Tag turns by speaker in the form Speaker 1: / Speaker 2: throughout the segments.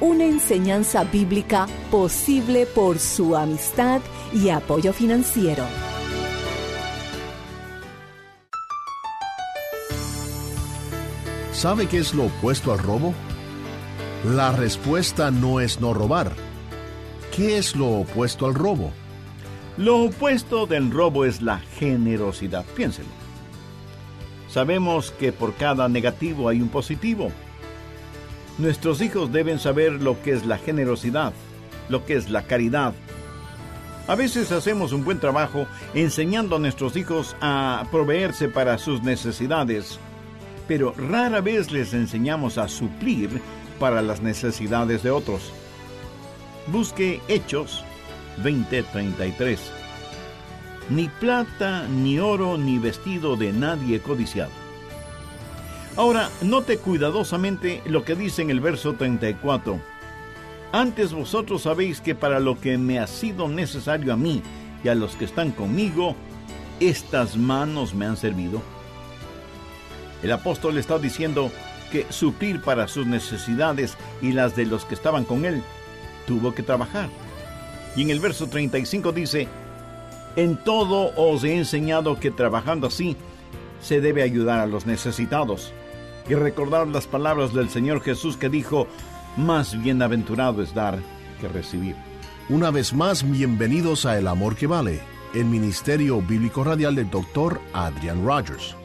Speaker 1: una enseñanza bíblica posible por su amistad y apoyo financiero.
Speaker 2: ¿Sabe qué es lo opuesto al robo? La respuesta no es no robar. ¿Qué es lo opuesto al robo?
Speaker 3: Lo opuesto del robo es la generosidad. Piénselo. Sabemos que por cada negativo hay un positivo. Nuestros hijos deben saber lo que es la generosidad, lo que es la caridad. A veces hacemos un buen trabajo enseñando a nuestros hijos a proveerse para sus necesidades, pero rara vez les enseñamos a suplir para las necesidades de otros. Busque Hechos 20:33. Ni plata, ni oro, ni vestido de nadie codiciado. Ahora, note cuidadosamente lo que dice en el verso 34. Antes vosotros sabéis que para lo que me ha sido necesario a mí y a los que están conmigo, estas manos me han servido. El apóstol está diciendo que suplir para sus necesidades y las de los que estaban con él, tuvo que trabajar. Y en el verso 35 dice, en todo os he enseñado que trabajando así se debe ayudar a los necesitados. Y recordar las palabras del Señor Jesús que dijo, más bienaventurado es dar que recibir.
Speaker 2: Una vez más, bienvenidos a El Amor que Vale, el Ministerio Bíblico Radial del Dr. Adrian Rogers.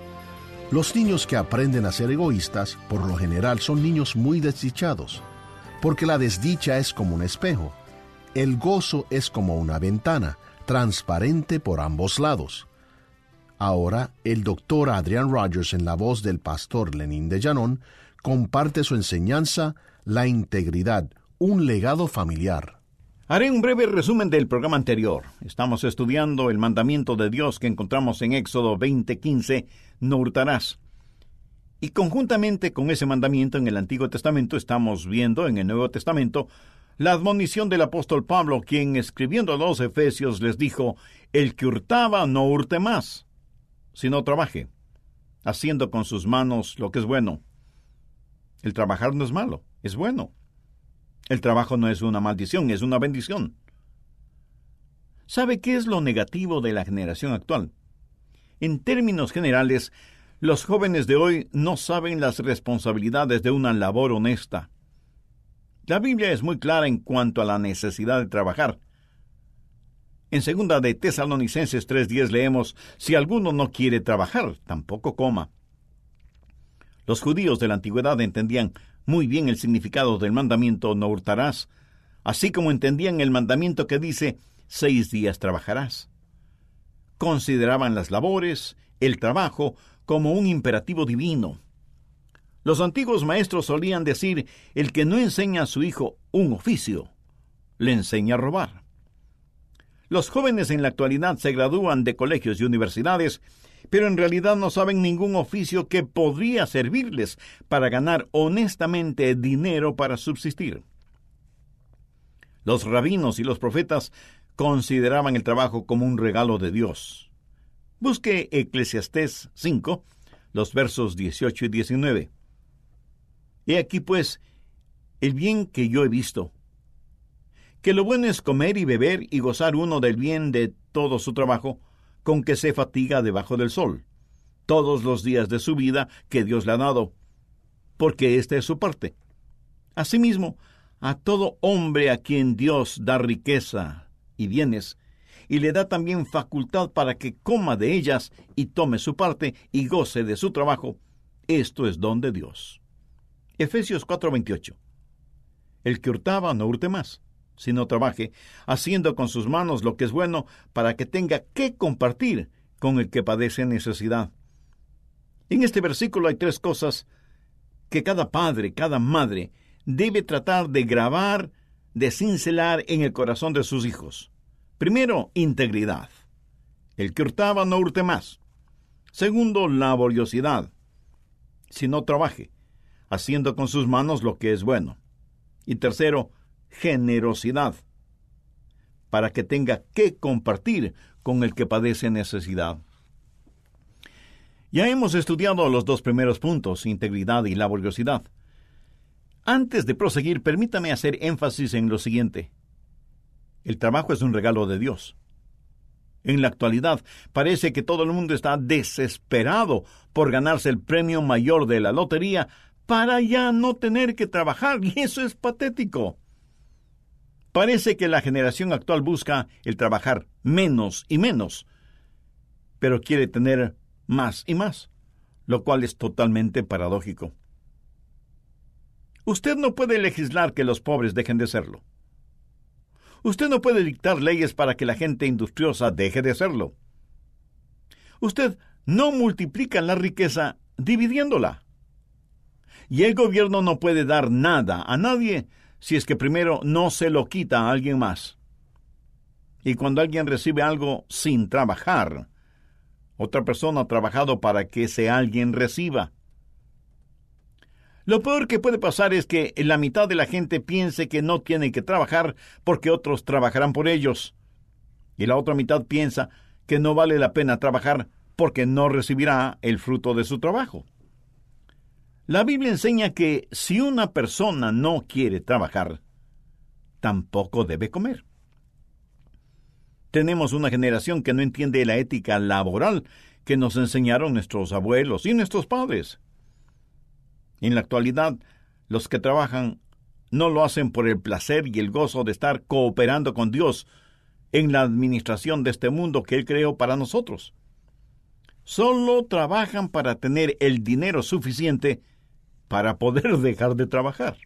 Speaker 2: Los niños que aprenden a ser egoístas, por lo general, son niños muy desdichados, porque la desdicha es como un espejo. El gozo es como una ventana, transparente por ambos lados. Ahora, el doctor Adrian Rogers, en la voz del pastor Lenín de Llanón, comparte su enseñanza, la integridad, un legado familiar.
Speaker 3: Haré un breve resumen del programa anterior. Estamos estudiando el mandamiento de Dios que encontramos en Éxodo 20:15, no hurtarás. Y conjuntamente con ese mandamiento en el Antiguo Testamento estamos viendo en el Nuevo Testamento la admonición del apóstol Pablo, quien escribiendo a los Efesios les dijo, el que hurtaba no hurte más, sino trabaje, haciendo con sus manos lo que es bueno. El trabajar no es malo, es bueno. El trabajo no es una maldición, es una bendición. ¿Sabe qué es lo negativo de la generación actual? En términos generales, los jóvenes de hoy no saben las responsabilidades de una labor honesta. La Biblia es muy clara en cuanto a la necesidad de trabajar. En segunda de Tesalonicenses 3:10 leemos, si alguno no quiere trabajar, tampoco coma. Los judíos de la antigüedad entendían muy bien el significado del mandamiento no hurtarás, así como entendían el mandamiento que dice seis días trabajarás. Consideraban las labores, el trabajo, como un imperativo divino. Los antiguos maestros solían decir, el que no enseña a su hijo un oficio, le enseña a robar. Los jóvenes en la actualidad se gradúan de colegios y universidades pero en realidad no saben ningún oficio que podría servirles para ganar honestamente dinero para subsistir. Los rabinos y los profetas consideraban el trabajo como un regalo de Dios. Busque Eclesiastés 5, los versos 18 y 19. He aquí pues el bien que yo he visto, que lo bueno es comer y beber y gozar uno del bien de todo su trabajo, con que se fatiga debajo del sol, todos los días de su vida que Dios le ha dado, porque esta es su parte. Asimismo, a todo hombre a quien Dios da riqueza y bienes, y le da también facultad para que coma de ellas y tome su parte y goce de su trabajo, esto es don de Dios. Efesios 4:28. El que hurtaba no hurte más, sino trabaje, haciendo con sus manos lo que es bueno, para que tenga que compartir con el que padece necesidad. En este versículo hay tres cosas que cada padre, cada madre, debe tratar de grabar, de cincelar en el corazón de sus hijos. Primero, integridad. El que hurtaba no hurte más. Segundo, laboriosidad. Si no trabaje, haciendo con sus manos lo que es bueno. Y tercero, generosidad, para que tenga que compartir con el que padece necesidad. Ya hemos estudiado los dos primeros puntos, integridad y laboriosidad. Antes de proseguir, permítame hacer énfasis en lo siguiente. El trabajo es un regalo de Dios. En la actualidad parece que todo el mundo está desesperado por ganarse el premio mayor de la lotería para ya no tener que trabajar, y eso es patético. Parece que la generación actual busca el trabajar menos y menos, pero quiere tener más y más, lo cual es totalmente paradójico. Usted no puede legislar que los pobres dejen de serlo. Usted no puede dictar leyes para que la gente industriosa deje de serlo. Usted no multiplica la riqueza dividiéndola. Y el gobierno no puede dar nada a nadie si es que primero no se lo quita a alguien más. Y cuando alguien recibe algo sin trabajar, otra persona ha trabajado para que ese alguien reciba. Lo peor que puede pasar es que la mitad de la gente piense que no tiene que trabajar porque otros trabajarán por ellos. Y la otra mitad piensa que no vale la pena trabajar porque no recibirá el fruto de su trabajo. La Biblia enseña que si una persona no quiere trabajar, tampoco debe comer. Tenemos una generación que no entiende la ética laboral que nos enseñaron nuestros abuelos y nuestros padres. En la actualidad, los que trabajan no lo hacen por el placer y el gozo de estar cooperando con Dios en la administración de este mundo que Él creó para nosotros. Solo trabajan para tener el dinero suficiente para poder dejar de trabajar.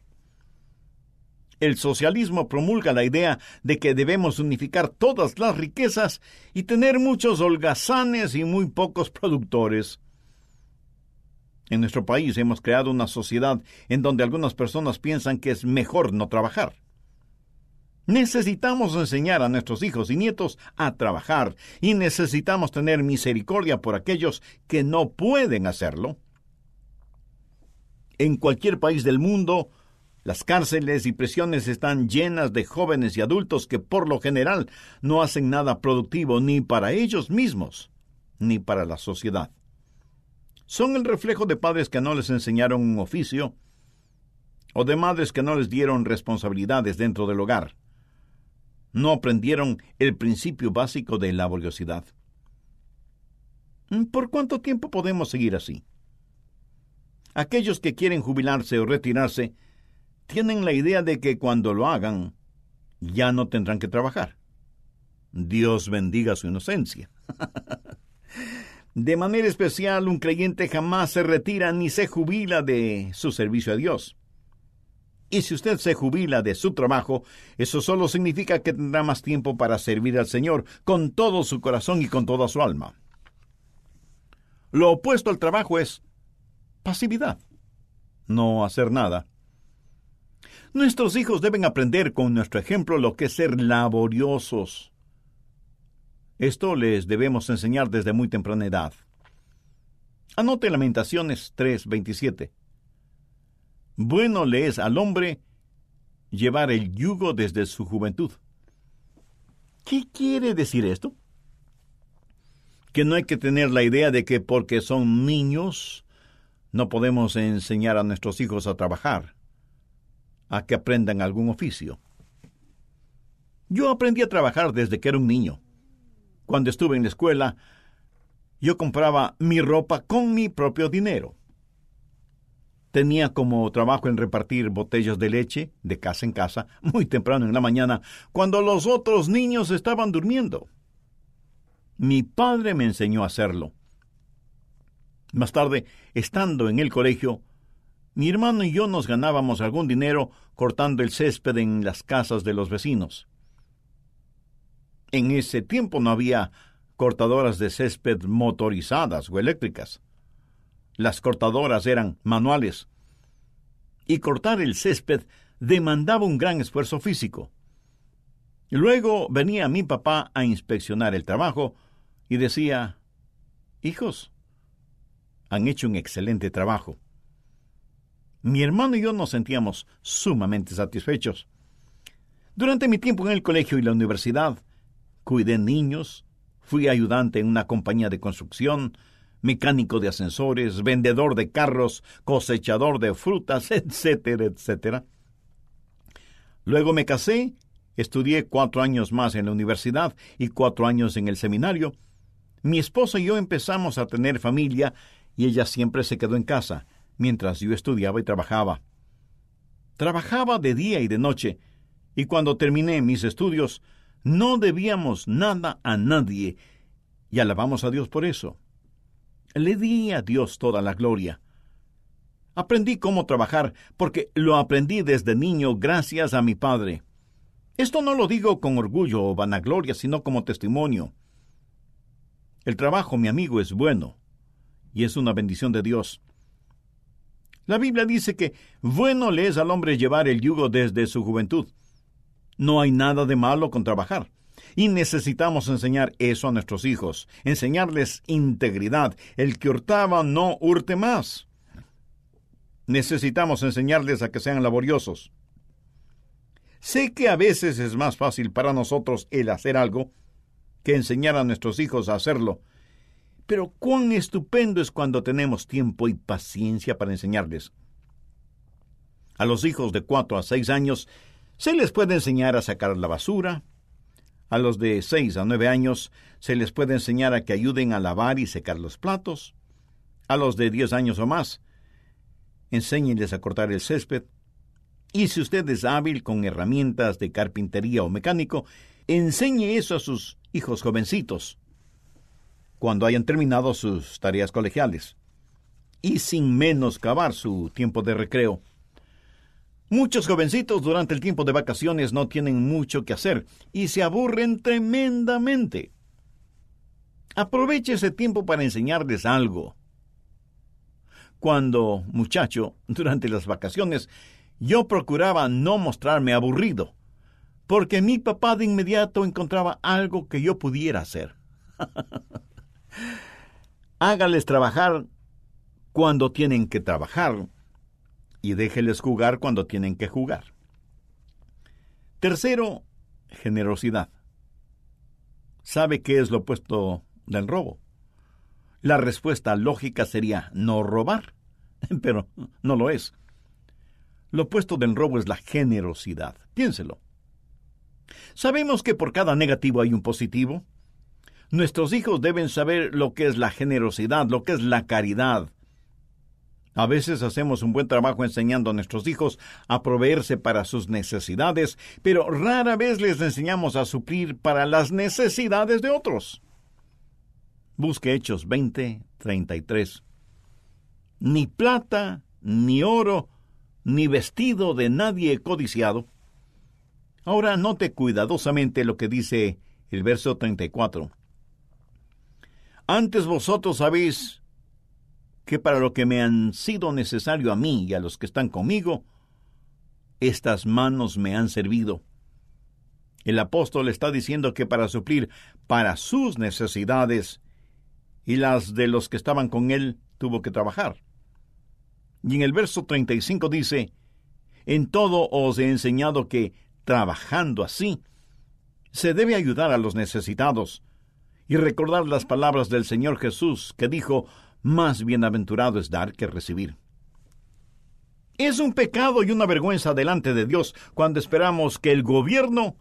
Speaker 3: El socialismo promulga la idea de que debemos unificar todas las riquezas y tener muchos holgazanes y muy pocos productores. En nuestro país hemos creado una sociedad en donde algunas personas piensan que es mejor no trabajar. Necesitamos enseñar a nuestros hijos y nietos a trabajar y necesitamos tener misericordia por aquellos que no pueden hacerlo. En cualquier país del mundo, las cárceles y prisiones están llenas de jóvenes y adultos que por lo general no hacen nada productivo ni para ellos mismos ni para la sociedad. Son el reflejo de padres que no les enseñaron un oficio o de madres que no les dieron responsabilidades dentro del hogar. No aprendieron el principio básico de laboriosidad. ¿Por cuánto tiempo podemos seguir así? Aquellos que quieren jubilarse o retirarse tienen la idea de que cuando lo hagan ya no tendrán que trabajar. Dios bendiga su inocencia. de manera especial, un creyente jamás se retira ni se jubila de su servicio a Dios. Y si usted se jubila de su trabajo, eso solo significa que tendrá más tiempo para servir al Señor con todo su corazón y con toda su alma. Lo opuesto al trabajo es pasividad, no hacer nada. Nuestros hijos deben aprender con nuestro ejemplo lo que es ser laboriosos. Esto les debemos enseñar desde muy temprana edad. Anote Lamentaciones 3:27. Bueno le es al hombre llevar el yugo desde su juventud. ¿Qué quiere decir esto? Que no hay que tener la idea de que porque son niños no podemos enseñar a nuestros hijos a trabajar, a que aprendan algún oficio. Yo aprendí a trabajar desde que era un niño. Cuando estuve en la escuela, yo compraba mi ropa con mi propio dinero. Tenía como trabajo en repartir botellas de leche de casa en casa muy temprano en la mañana, cuando los otros niños estaban durmiendo. Mi padre me enseñó a hacerlo. Más tarde, estando en el colegio, mi hermano y yo nos ganábamos algún dinero cortando el césped en las casas de los vecinos. En ese tiempo no había cortadoras de césped motorizadas o eléctricas. Las cortadoras eran manuales. Y cortar el césped demandaba un gran esfuerzo físico. Luego venía mi papá a inspeccionar el trabajo y decía, Hijos, han hecho un excelente trabajo. Mi hermano y yo nos sentíamos sumamente satisfechos. Durante mi tiempo en el colegio y la universidad, cuidé niños, fui ayudante en una compañía de construcción, mecánico de ascensores, vendedor de carros, cosechador de frutas, etcétera, etcétera. Luego me casé, estudié cuatro años más en la universidad y cuatro años en el seminario. Mi esposa y yo empezamos a tener familia y ella siempre se quedó en casa, mientras yo estudiaba y trabajaba. Trabajaba de día y de noche, y cuando terminé mis estudios, no debíamos nada a nadie, y alabamos a Dios por eso. Le di a Dios toda la gloria. Aprendí cómo trabajar porque lo aprendí desde niño gracias a mi padre. Esto no lo digo con orgullo o vanagloria, sino como testimonio. El trabajo, mi amigo, es bueno y es una bendición de Dios. La Biblia dice que bueno le es al hombre llevar el yugo desde su juventud. No hay nada de malo con trabajar. Y necesitamos enseñar eso a nuestros hijos, enseñarles integridad. El que hurtaba no hurte más. Necesitamos enseñarles a que sean laboriosos. Sé que a veces es más fácil para nosotros el hacer algo que enseñar a nuestros hijos a hacerlo, pero cuán estupendo es cuando tenemos tiempo y paciencia para enseñarles. A los hijos de cuatro a seis años se les puede enseñar a sacar la basura. A los de seis a nueve años se les puede enseñar a que ayuden a lavar y secar los platos. A los de diez años o más, enséñenles a cortar el césped. Y si usted es hábil con herramientas de carpintería o mecánico, enseñe eso a sus hijos jovencitos cuando hayan terminado sus tareas colegiales y sin menoscabar su tiempo de recreo. Muchos jovencitos durante el tiempo de vacaciones no tienen mucho que hacer y se aburren tremendamente. Aproveche ese tiempo para enseñarles algo. Cuando, muchacho, durante las vacaciones, yo procuraba no mostrarme aburrido, porque mi papá de inmediato encontraba algo que yo pudiera hacer. Hágales trabajar cuando tienen que trabajar y déjeles jugar cuando tienen que jugar. Tercero, generosidad. ¿Sabe qué es lo opuesto del robo? La respuesta lógica sería no robar, pero no lo es. Lo opuesto del robo es la generosidad. Piénselo. Sabemos que por cada negativo hay un positivo. Nuestros hijos deben saber lo que es la generosidad, lo que es la caridad. A veces hacemos un buen trabajo enseñando a nuestros hijos a proveerse para sus necesidades, pero rara vez les enseñamos a suplir para las necesidades de otros. Busque Hechos 20, 33. Ni plata, ni oro, ni vestido de nadie codiciado. Ahora note cuidadosamente lo que dice el verso 34. Antes vosotros sabéis que para lo que me han sido necesario a mí y a los que están conmigo, estas manos me han servido. El apóstol está diciendo que para suplir para sus necesidades y las de los que estaban con él, tuvo que trabajar. Y en el verso 35 dice, En todo os he enseñado que, trabajando así, se debe ayudar a los necesitados y recordar las palabras del Señor Jesús que dijo, más bienaventurado es dar que recibir. Es un pecado y una vergüenza delante de Dios cuando esperamos que el gobierno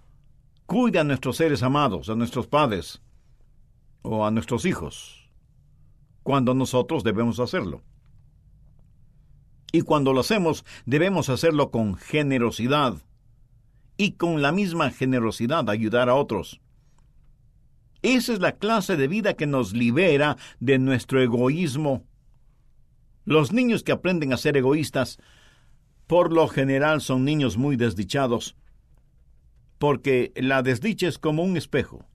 Speaker 3: cuide a nuestros seres amados, a nuestros padres o a nuestros hijos, cuando nosotros debemos hacerlo. Y cuando lo hacemos, debemos hacerlo con generosidad y con la misma generosidad ayudar a otros. Esa es la clase de vida que nos libera de nuestro egoísmo. Los niños que aprenden a ser egoístas, por lo general son niños muy desdichados, porque la desdicha es como un espejo.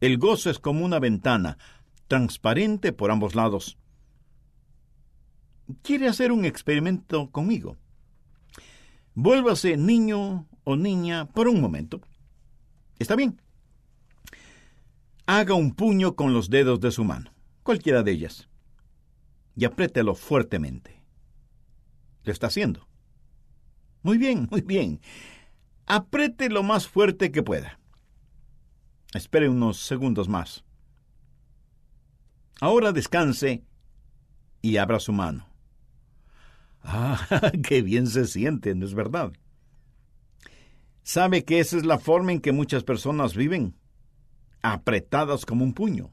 Speaker 3: El gozo es como una ventana, transparente por ambos lados. ¿Quiere hacer un experimento conmigo? Vuélvase niño o niña por un momento. ¿Está bien? Haga un puño con los dedos de su mano, cualquiera de ellas, y apriételo fuertemente. Lo está haciendo. Muy bien, muy bien. Apriete lo más fuerte que pueda. Espere unos segundos más. Ahora descanse y abra su mano. Ah, qué bien se siente, ¿no es verdad? ¿Sabe que esa es la forma en que muchas personas viven? Apretadas como un puño.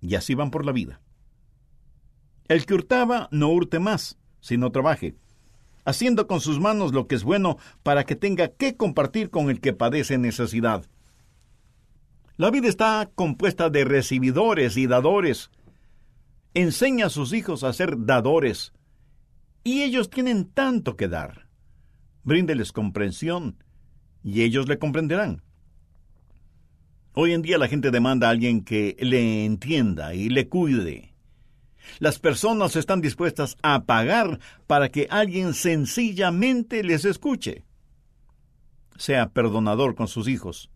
Speaker 3: Y así van por la vida. El que hurtaba no hurte más, sino trabaje, haciendo con sus manos lo que es bueno para que tenga que compartir con el que padece necesidad. La vida está compuesta de recibidores y dadores. Enseña a sus hijos a ser dadores, y ellos tienen tanto que dar. Bríndeles comprensión, y ellos le comprenderán. Hoy en día la gente demanda a alguien que le entienda y le cuide. Las personas están dispuestas a pagar para que alguien sencillamente les escuche. Sea perdonador con sus hijos.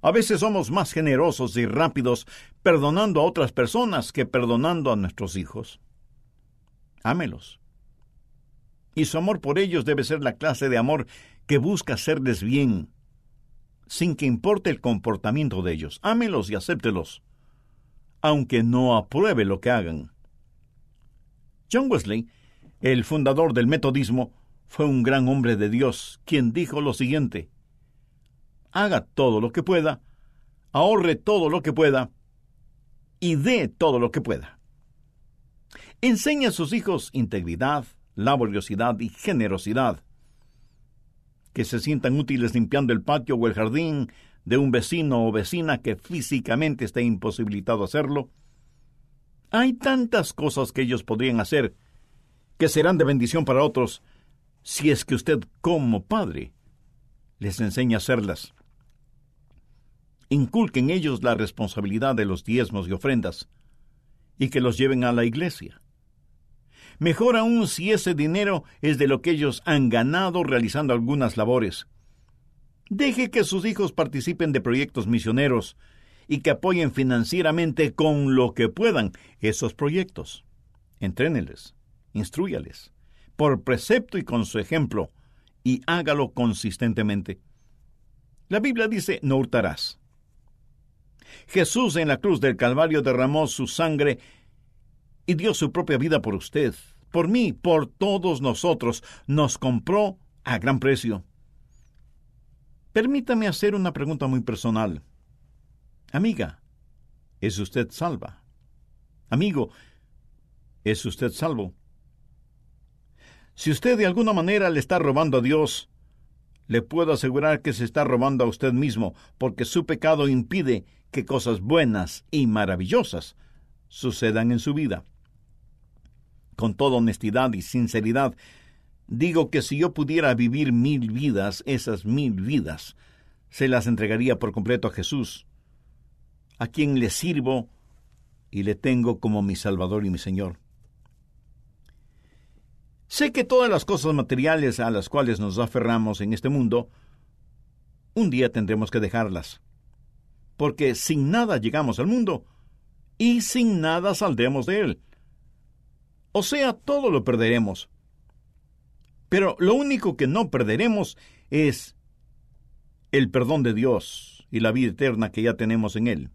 Speaker 3: A veces somos más generosos y rápidos perdonando a otras personas que perdonando a nuestros hijos. Ámelos. Y su amor por ellos debe ser la clase de amor que busca hacerles bien sin que importe el comportamiento de ellos. Ámelos y acéptelos, aunque no apruebe lo que hagan. John Wesley, el fundador del metodismo, fue un gran hombre de Dios, quien dijo lo siguiente, haga todo lo que pueda, ahorre todo lo que pueda y dé todo lo que pueda. Enseña a sus hijos integridad, laboriosidad y generosidad que se sientan útiles limpiando el patio o el jardín de un vecino o vecina que físicamente esté imposibilitado hacerlo. Hay tantas cosas que ellos podrían hacer que serán de bendición para otros si es que usted como padre les enseña a hacerlas. Inculquen ellos la responsabilidad de los diezmos y ofrendas y que los lleven a la iglesia. Mejor aún si ese dinero es de lo que ellos han ganado realizando algunas labores. Deje que sus hijos participen de proyectos misioneros y que apoyen financieramente con lo que puedan esos proyectos. Entréneles, instruyales, por precepto y con su ejemplo, y hágalo consistentemente. La Biblia dice, no hurtarás. Jesús en la cruz del Calvario derramó su sangre y dio su propia vida por usted, por mí, por todos nosotros. Nos compró a gran precio. Permítame hacer una pregunta muy personal. Amiga, ¿es usted salva? Amigo, ¿es usted salvo? Si usted de alguna manera le está robando a Dios, le puedo asegurar que se está robando a usted mismo, porque su pecado impide que cosas buenas y maravillosas sucedan en su vida con toda honestidad y sinceridad, digo que si yo pudiera vivir mil vidas, esas mil vidas, se las entregaría por completo a Jesús, a quien le sirvo y le tengo como mi Salvador y mi Señor. Sé que todas las cosas materiales a las cuales nos aferramos en este mundo, un día tendremos que dejarlas, porque sin nada llegamos al mundo y sin nada saldremos de él. O sea, todo lo perderemos. Pero lo único que no perderemos es el perdón de Dios y la vida eterna que ya tenemos en Él.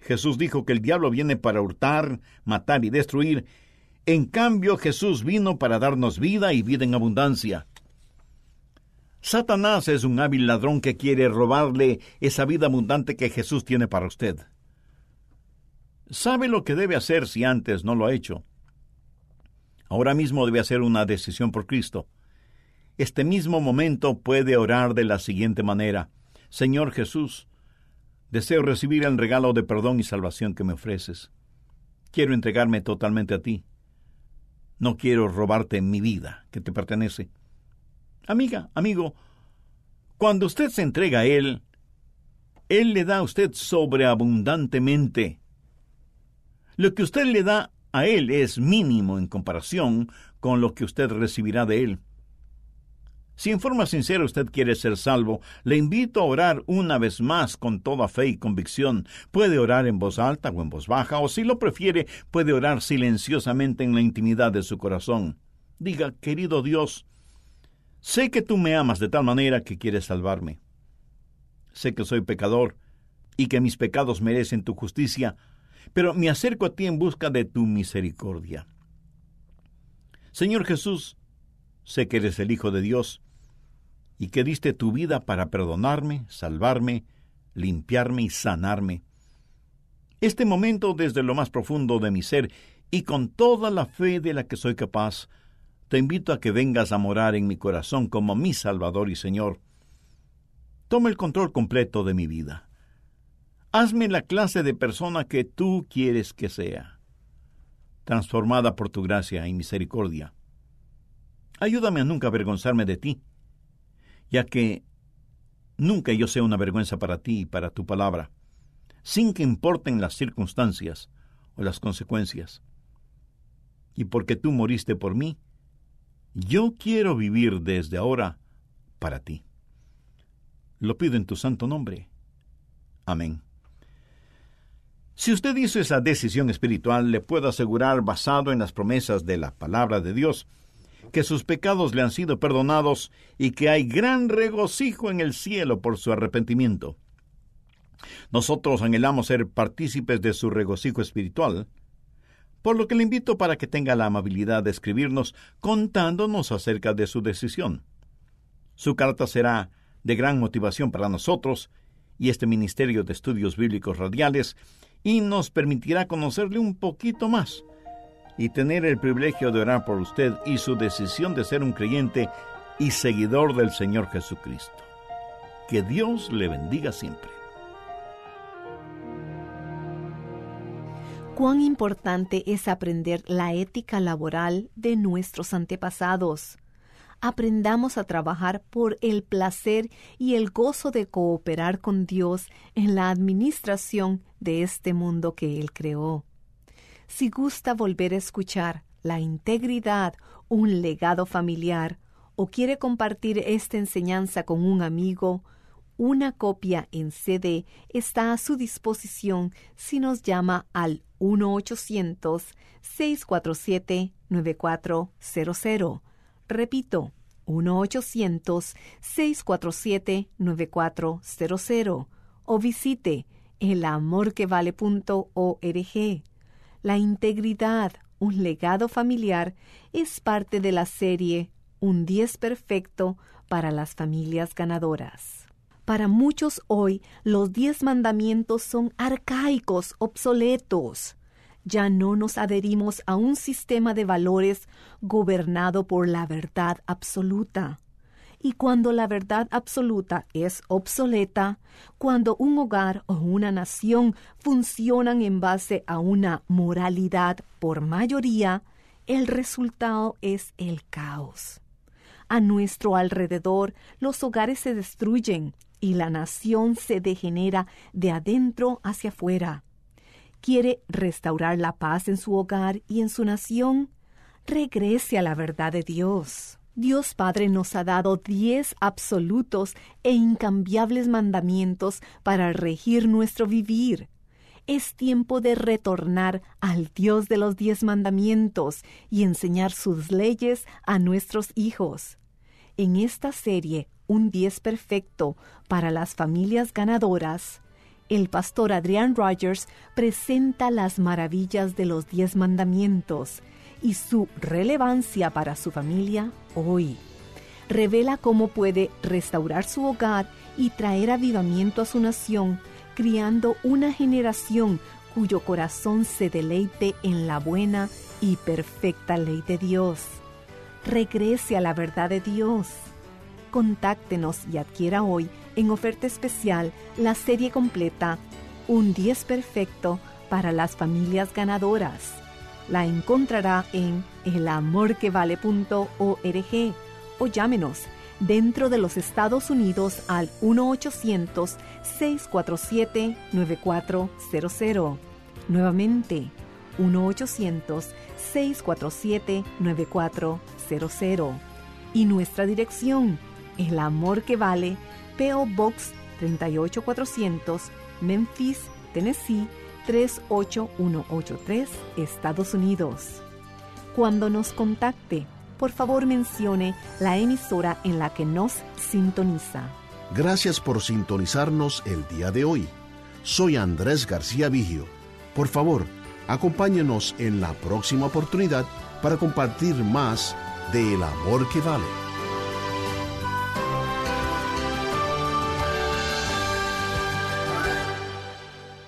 Speaker 3: Jesús dijo que el diablo viene para hurtar, matar y destruir. En cambio, Jesús vino para darnos vida y vida en abundancia. Satanás es un hábil ladrón que quiere robarle esa vida abundante que Jesús tiene para usted sabe lo que debe hacer si antes no lo ha hecho. Ahora mismo debe hacer una decisión por Cristo. Este mismo momento puede orar de la siguiente manera. Señor Jesús, deseo recibir el regalo de perdón y salvación que me ofreces. Quiero entregarme totalmente a ti. No quiero robarte mi vida que te pertenece. Amiga, amigo, cuando usted se entrega a Él, Él le da a usted sobreabundantemente. Lo que usted le da a Él es mínimo en comparación con lo que usted recibirá de Él. Si en forma sincera usted quiere ser salvo, le invito a orar una vez más con toda fe y convicción. Puede orar en voz alta o en voz baja, o si lo prefiere, puede orar silenciosamente en la intimidad de su corazón. Diga, querido Dios, sé que tú me amas de tal manera que quieres salvarme. Sé que soy pecador y que mis pecados merecen tu justicia, pero me acerco a ti en busca de tu misericordia. Señor Jesús, sé que eres el Hijo de Dios, y que diste tu vida para perdonarme, salvarme, limpiarme y sanarme. Este momento desde lo más profundo de mi ser y con toda la fe de la que soy capaz, te invito a que vengas a morar en mi corazón como mi Salvador y Señor. Toma el control completo de mi vida. Hazme la clase de persona que tú quieres que sea, transformada por tu gracia y misericordia. Ayúdame a nunca avergonzarme de ti ya que nunca yo sea una vergüenza para ti y para tu palabra, sin que importen las circunstancias o las consecuencias. Y porque tú moriste por mí, yo quiero vivir desde ahora para ti. Lo pido en tu santo nombre. Amén. Si usted hizo esa decisión espiritual, le puedo asegurar, basado en las promesas de la palabra de Dios, que sus pecados le han sido perdonados y que hay gran regocijo en el cielo por su arrepentimiento. Nosotros anhelamos ser partícipes de su regocijo espiritual, por lo que le invito para que tenga la amabilidad de escribirnos contándonos acerca de su decisión. Su carta será de gran motivación para nosotros y este Ministerio de Estudios Bíblicos Radiales y nos permitirá conocerle un poquito más y tener el privilegio de orar por usted y su decisión de ser un creyente y seguidor del Señor Jesucristo. Que Dios le bendiga siempre.
Speaker 1: Cuán importante es aprender la ética laboral de nuestros antepasados. Aprendamos a trabajar por el placer y el gozo de cooperar con Dios en la administración de este mundo que Él creó. Si gusta volver a escuchar La integridad, un legado familiar, o quiere compartir esta enseñanza con un amigo, una copia en CD está a su disposición si nos llama al 1-800-647-9400. Repito, 1-800-647-9400 o visite elamorquevale.org. La integridad, un legado familiar, es parte de la serie Un 10 perfecto para las familias ganadoras. Para muchos hoy los diez mandamientos son arcaicos, obsoletos. Ya no nos adherimos a un sistema de valores gobernado por la verdad absoluta. Y cuando la verdad absoluta es obsoleta, cuando un hogar o una nación funcionan en base a una moralidad por mayoría, el resultado es el caos. A nuestro alrededor los hogares se destruyen y la nación se degenera de adentro hacia afuera. ¿Quiere restaurar la paz en su hogar y en su nación? Regrese a la verdad de Dios. Dios Padre nos ha dado diez absolutos e incambiables mandamientos para regir nuestro vivir. Es tiempo de retornar al Dios de los diez mandamientos y enseñar sus leyes a nuestros hijos. En esta serie, Un diez perfecto para las familias ganadoras, el pastor Adrián Rogers presenta las maravillas de los diez mandamientos y su relevancia para su familia hoy. Revela cómo puede restaurar su hogar y traer avivamiento a su nación, criando una generación cuyo corazón se deleite en la buena y perfecta ley de Dios. Regrese a la verdad de Dios. Contáctenos y adquiera hoy En oferta especial, la serie completa Un 10 perfecto para las familias ganadoras. La encontrará en elamorquevale.org o llámenos dentro de los Estados Unidos al 1-800-647-9400. Nuevamente, 1-800-647-9400. Y nuestra dirección, El Amor que Vale, PO Box 38400, Memphis, Tennessee 38183, Estados Unidos. Cuando nos contacte, por favor mencione la emisora en la que nos sintoniza.
Speaker 2: Gracias por sintonizarnos el día de hoy. Soy Andrés García Vigio. Por favor, acompáñenos en la próxima oportunidad para compartir más de El Amor que Vale.